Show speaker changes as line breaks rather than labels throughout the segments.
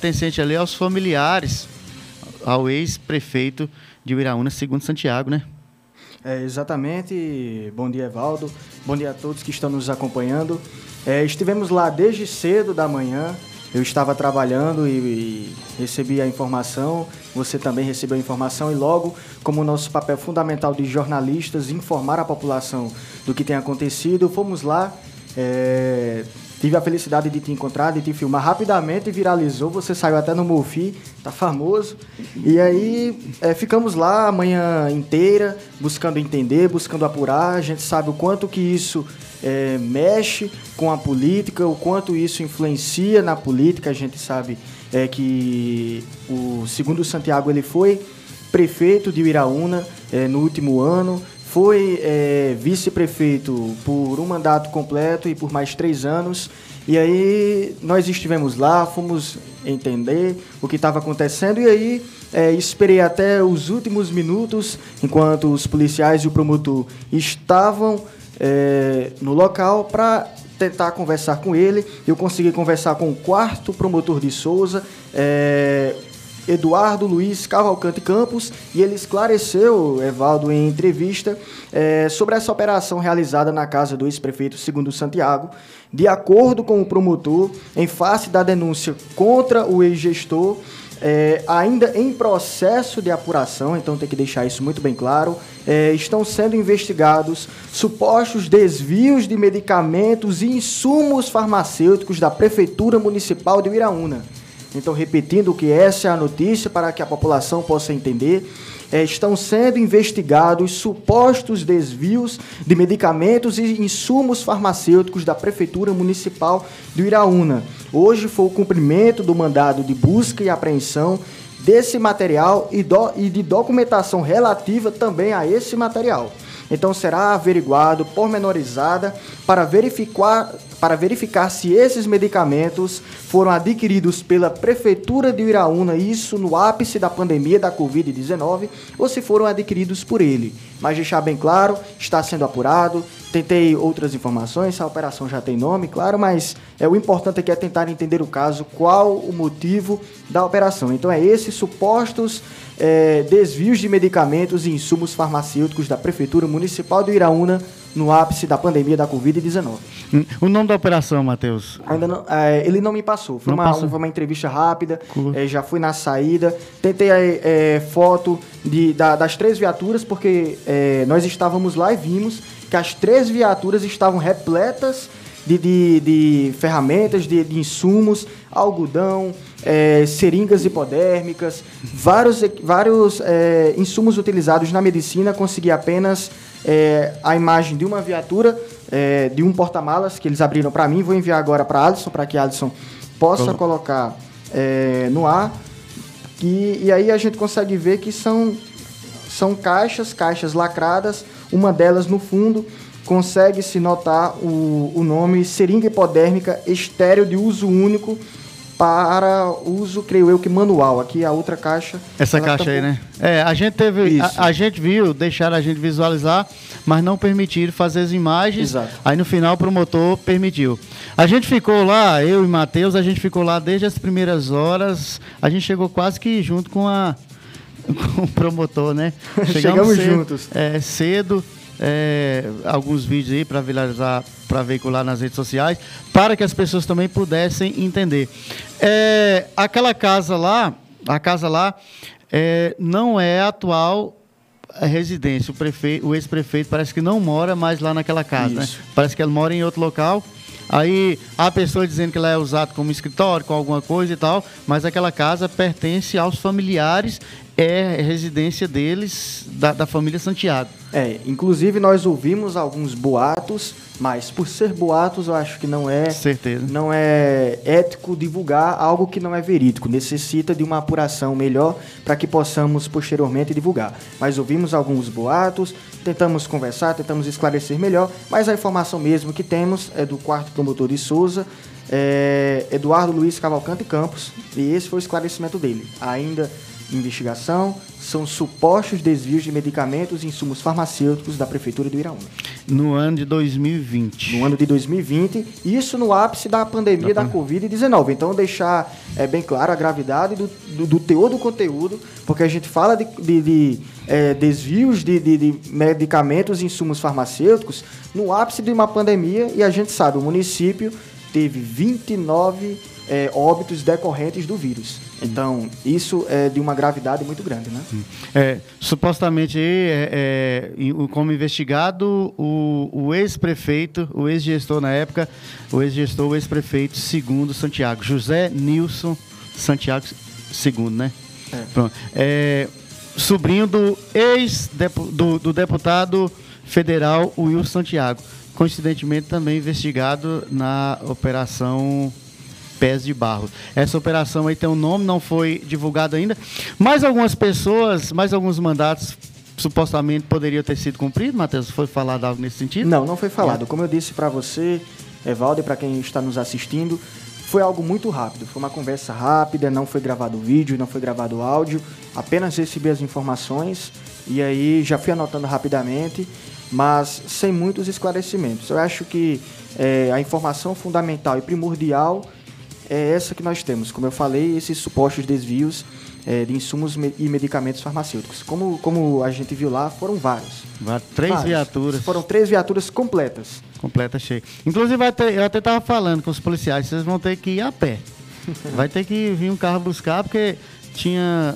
pertencente ali aos familiares, ao ex-prefeito de Uiraúna, segundo Santiago, né?
É, exatamente. Bom dia, Evaldo. Bom dia a todos que estão nos acompanhando. É, estivemos lá desde cedo da manhã. Eu estava trabalhando e, e, recebi a informação, você também recebeu a informação, e logo, como nosso papel fundamental de jornalistas, informar a população do que tem acontecido, fomos lá. É, Tive a felicidade de te encontrar, de te filmar rapidamente, viralizou, você saiu até no Mofi, tá famoso. E aí é, ficamos lá a manhã inteira, buscando entender, buscando apurar. A gente sabe o quanto que isso é, mexe com a política, o quanto isso influencia na política. A gente sabe é, que o segundo Santiago ele foi prefeito de Iraúna é, no último ano, foi é, vice-prefeito por um mandato completo e por mais três anos. E aí nós estivemos lá, fomos entender o que estava acontecendo e aí é, esperei até os últimos minutos, enquanto os policiais e o promotor estavam é, no local para tentar conversar com ele. Eu consegui conversar com o quarto promotor de Souza, é, Eduardo Luiz Cavalcante Campos e ele esclareceu, Evaldo, em entrevista, é, sobre essa operação realizada na casa do ex-prefeito segundo Santiago. De acordo com o promotor, em face da denúncia contra o ex-gestor, é, ainda em processo de apuração, então tem que deixar isso muito bem claro, é, estão sendo investigados supostos desvios de medicamentos e insumos farmacêuticos da Prefeitura Municipal de Iraúna. Então, repetindo que essa é a notícia para que a população possa entender, é, estão sendo investigados supostos desvios de medicamentos e insumos farmacêuticos da Prefeitura Municipal do Iraúna. Hoje foi o cumprimento do mandado de busca e apreensão desse material e, do, e de documentação relativa também a esse material. Então será averiguado pormenorizada para verificar para verificar se esses medicamentos foram adquiridos pela Prefeitura de Iraúna, isso no ápice da pandemia da Covid-19, ou se foram adquiridos por ele. Mas deixar bem claro, está sendo apurado. Tentei outras informações, a operação já tem nome, claro, mas é o importante aqui é tentar entender o caso, qual o motivo da operação. Então é esses supostos é, desvios de medicamentos e insumos farmacêuticos da Prefeitura Municipal de Iraúna no ápice da pandemia da Covid-19.
Hum, o nome da operação, Matheus?
Ainda não, é, ele não me passou. Foi, uma, passou. uma entrevista rápida, é, já fui na saída. Tentei é, foto de, da, das três viaturas, porque é, nós estávamos lá e vimos que as três viaturas estavam repletas de, de, de ferramentas, de, de, insumos, algodão, é, seringas hipodérmicas, vários, vários é, insumos utilizados na medicina. Consegui apenas é, a imagem de uma viatura, é, de um porta-malas que eles abriram para mim. Vou enviar agora para Alisson, para que Alisson possa colocar é, no ar. E, e aí a gente consegue ver que são, são caixas, caixas lacradas, uma delas no fundo consegue-se notar o, o nome seringa hipodérmica estéreo de uso único para uso, creio eu, que manual. Aqui a outra caixa.
Essa caixa tá aí, né? É, a gente teve. A, a, gente viu, deixaram a gente visualizar, mas não permitiram fazer as imagens. Exato. Aí no final o promotor permitiu. A gente ficou lá, eu e Matheus, a gente ficou lá desde as primeiras horas. A gente chegou quase que junto com a. Com o promotor, né?
Chegamos, Chegamos cedo, juntos.
É, cedo é, alguns vídeos aí para viralizar, para veicular nas redes sociais, para que as pessoas também pudessem entender. É, aquela casa lá, a casa lá, é, não é atual residência. O, prefeito, o ex-prefeito parece que não mora mais lá naquela casa, né? Parece que ele mora em outro local. Aí há pessoas dizendo que ela é usada como escritório, com alguma coisa e tal, mas aquela casa pertence aos familiares é residência deles, da, da família Santiago.
É, inclusive nós ouvimos alguns boatos, mas por ser boatos eu acho que não é
certeza.
não é ético divulgar algo que não é verídico. Necessita de uma apuração melhor para que possamos posteriormente divulgar. Mas ouvimos alguns boatos tentamos conversar tentamos esclarecer melhor mas a informação mesmo que temos é do quarto promotor de Souza é Eduardo Luiz Cavalcante Campos e esse foi o esclarecimento dele. Ainda investigação são supostos desvios de medicamentos e insumos farmacêuticos da Prefeitura do Iraúna.
No ano de 2020.
No ano de 2020, isso no ápice da pandemia da, da Covid-19. Então, deixar é, bem claro a gravidade do, do, do, teor do conteúdo, porque a gente fala de, de, de é, desvios de, de, de medicamentos e insumos farmacêuticos no ápice de uma pandemia e a gente sabe, o município teve 29 é, óbitos decorrentes do vírus. Então, isso é de uma gravidade muito grande, né?
É, supostamente, é, é, como investigado, o, ex-prefeito, o ex-gestor na época, o ex-gestor, o ex-prefeito segundo Santiago, José Nilson Santiago segundo, né? É. Pronto. É, sobrinho do ex do, do deputado federal Wilson Santiago, coincidentemente também investigado na operação Pés de Barros. Essa operação aí tem um nome, não foi divulgado ainda. Mais algumas pessoas, mais alguns mandatos supostamente poderiam ter sido cumpridos, Matheus? Foi falado algo nesse sentido?
Não, não foi falado. Como eu disse para você, Evaldo, e para quem está nos assistindo, foi algo muito rápido. Foi uma conversa rápida, não foi gravado vídeo, não foi gravado áudio. Apenas recebi as informações e aí já fui anotando rapidamente, mas sem muitos esclarecimentos. Eu acho que é, a informação fundamental e primordial é essa que nós temos. Como eu falei, esses supostos desvios é, de insumos e medicamentos farmacêuticos. Como, como a gente viu lá, foram vários.
Três vários. viaturas.
Foram três viaturas completas.
Completas, cheio. Inclusive, eu até estava falando com os policiais, vocês vão ter que ir a pé. Vai ter que vir um carro buscar, porque tinha,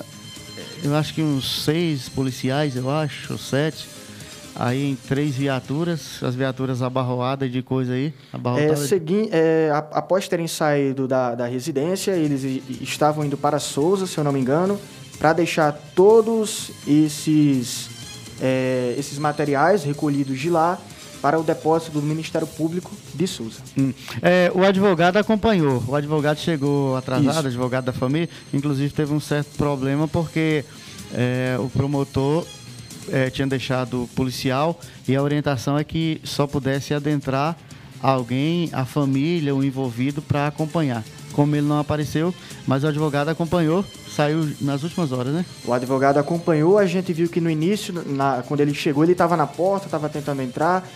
eu acho que uns seis policiais, eu acho, ou sete aí em três viaturas, as viaturas abarroadas de coisa aí.
É, segui, é, após terem saído da, da residência, eles estavam indo para Souza, se eu não me engano, para deixar todos esses, é, esses materiais recolhidos de lá para o depósito do Ministério Público de Souza.
Hum. É, o advogado acompanhou, o advogado chegou atrasado, Isso. advogado da família, inclusive teve um certo problema porque é, o promotor é, tinha deixado policial e a orientação é que só pudesse adentrar alguém, a família, o envolvido para acompanhar. Como ele não apareceu, mas o advogado acompanhou, saiu nas últimas horas, né?
O advogado acompanhou, a gente viu que no início, na, quando ele chegou, ele estava na porta, estava tentando entrar.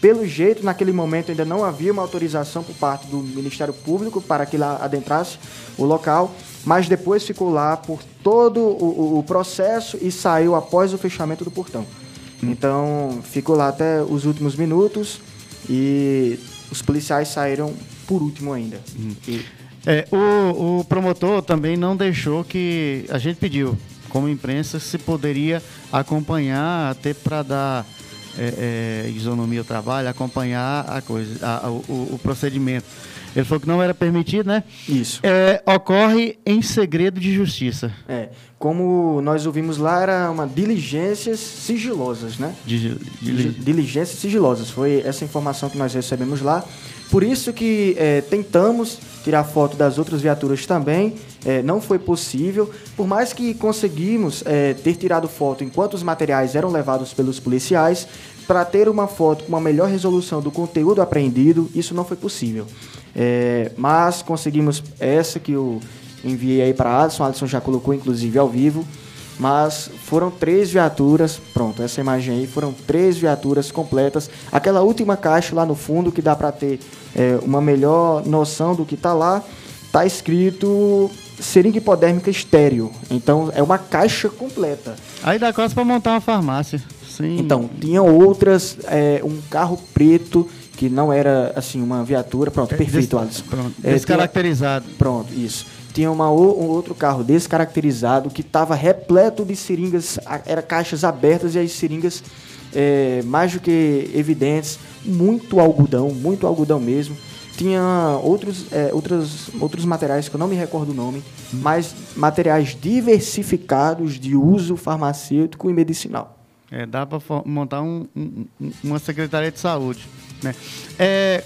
Pelo jeito, naquele momento ainda não havia uma autorização por parte do Ministério Público para que ele adentrasse o local mas depois ficou lá por todo o, o processo e saiu após o fechamento do portão. Hum. Então ficou lá até os últimos minutos e os policiais saíram por último ainda. Hum.
E... É, o, o promotor também não deixou que a gente pediu, como imprensa, se poderia acompanhar até para dar é, é, isonomia ao trabalho, acompanhar a coisa, a, o, o procedimento. Ele falou que não era permitido, né?
Isso.
É, ocorre em segredo de justiça.
É. Como nós ouvimos lá, era uma diligências sigilosas, né?
Digi
Diligências sigilosas. Foi essa informação que nós recebemos lá. Por isso que é, tentamos tirar foto das outras viaturas também. É, não foi possível. Por mais que conseguimos é, ter tirado foto enquanto os materiais eram levados pelos policiais, para ter uma foto com uma melhor resolução do conteúdo apreendido, isso não foi possível. É, mas conseguimos essa que eu enviei aí para Alisson, Alisson já colocou inclusive ao vivo. Mas foram três viaturas, pronto, essa imagem aí, foram três viaturas completas. Aquela última caixa lá no fundo que dá para ter é, uma melhor noção do que está lá, tá escrito seringa hipodérmica estéreo. Então é uma caixa completa.
Aí dá quase para montar uma farmácia.
Sim. Então, tinha outras, é, um carro preto que não era assim uma viatura, pronto, é, perfeito, Alisson.
Pronto, é, descaracterizado.
Tinha, pronto, isso. Tinha uma, um outro carro descaracterizado que estava repleto de seringas, era caixas abertas e as seringas é, mais do que evidentes, muito algodão, muito algodão mesmo. Tinha outros, é, outros, outros materiais que eu não me recordo o nome, hum. mas materiais diversificados de uso farmacêutico e medicinal.
É, dá para montar um, um, uma secretaria de saúde. Né? É,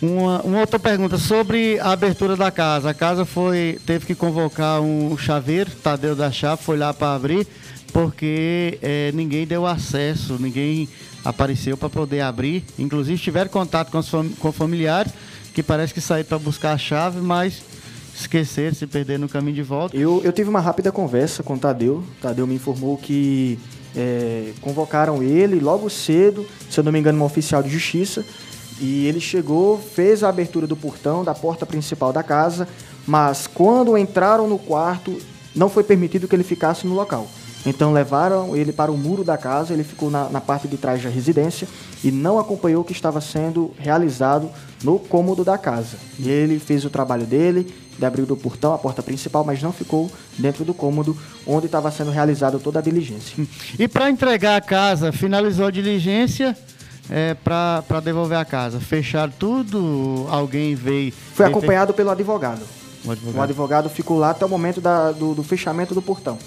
uma, uma, outra pergunta sobre a abertura da casa. A casa foi teve que convocar um chaveiro, Tadeu da Chave, foi lá para abrir, porque é, ninguém deu acesso, ninguém apareceu para poder abrir. Inclusive tiveram contato com, os fam com familiares, que parece que saíram para buscar a chave, mas esquecer, se perder no caminho de volta.
Eu, eu tive uma rápida conversa com o Tadeu. Tadeu me informou que é, convocaram ele logo cedo, se eu não me engano, um oficial de justiça, e ele chegou, fez a abertura do portão da porta principal da casa, mas quando entraram no quarto, não foi permitido que ele ficasse no local. Então levaram ele para o muro da casa, ele ficou na, na, parte de trás da residência e não acompanhou o que estava sendo realizado no cômodo da casa. E ele fez o trabalho dele, de abrir o portão, a porta principal, mas não ficou dentro do cômodo onde estava sendo realizada toda a diligência.
E para entregar a casa, finalizou a diligência é, para devolver a casa? Fecharam tudo? Alguém veio?
Foi acompanhado pelo advogado. O advogado. o advogado ficou lá até o momento da, do, do fechamento do portão.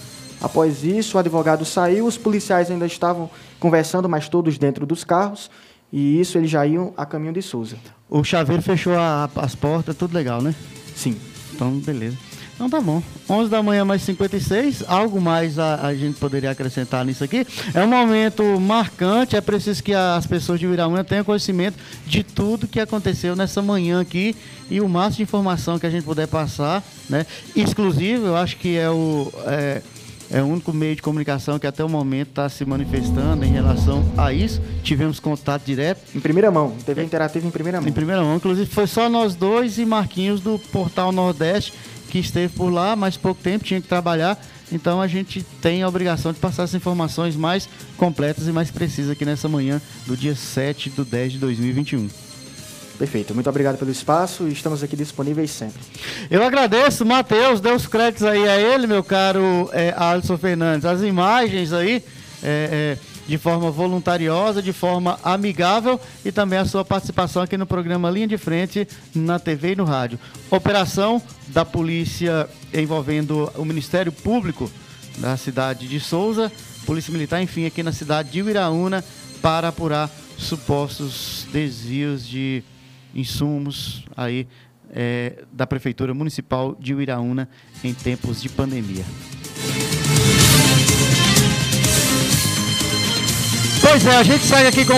Após isso, o advogado saiu, os policiais ainda estavam conversando, mas todos dentro dos carros. E isso eles já iam a caminho de Souza.
O chaveiro fechou a, as portas, tudo legal, né?
Sim.
Então, beleza. Então tá bom. 11 da manhã mais 56, algo mais a, a, gente poderia acrescentar nisso aqui. É um momento marcante, é preciso que as pessoas de Viraúna tenham conhecimento de tudo que aconteceu nessa manhã aqui e o máximo de informação que a gente puder passar, né? Exclusivo, eu acho que é o... É, é o único meio de comunicação que até o momento está se manifestando em relação a isso. Tivemos contato direto.
Em primeira mão, TV interativa em primeira mão.
Em primeira mão. Inclusive foi só nós dois e Marquinhos do Portal Nordeste que esteve por lá, mais pouco tempo, tinha que trabalhar. Então a gente tem a obrigação de passar as informações mais completas e mais precisas aqui nessa manhã do dia 7 do 10 de 2021.
Perfeito. Muito obrigado pelo espaço e estamos aqui disponíveis sempre.
Eu agradeço, Matheus, dê os créditos aí a ele, meu caro é, Alisson Fernandes. As imagens aí, é, é, de forma voluntariosa, de forma amigável e também a sua participação aqui no programa Linha de Frente, na TV e no rádio. Operação da polícia envolvendo o Ministério Público da cidade de Souza, Polícia Militar, enfim, aqui na cidade de Uiraúna, para apurar supostos desvios de insumos aí é, da Prefeitura Municipal de Uiraúna em tempos de pandemia. Pois é, a gente sai aqui com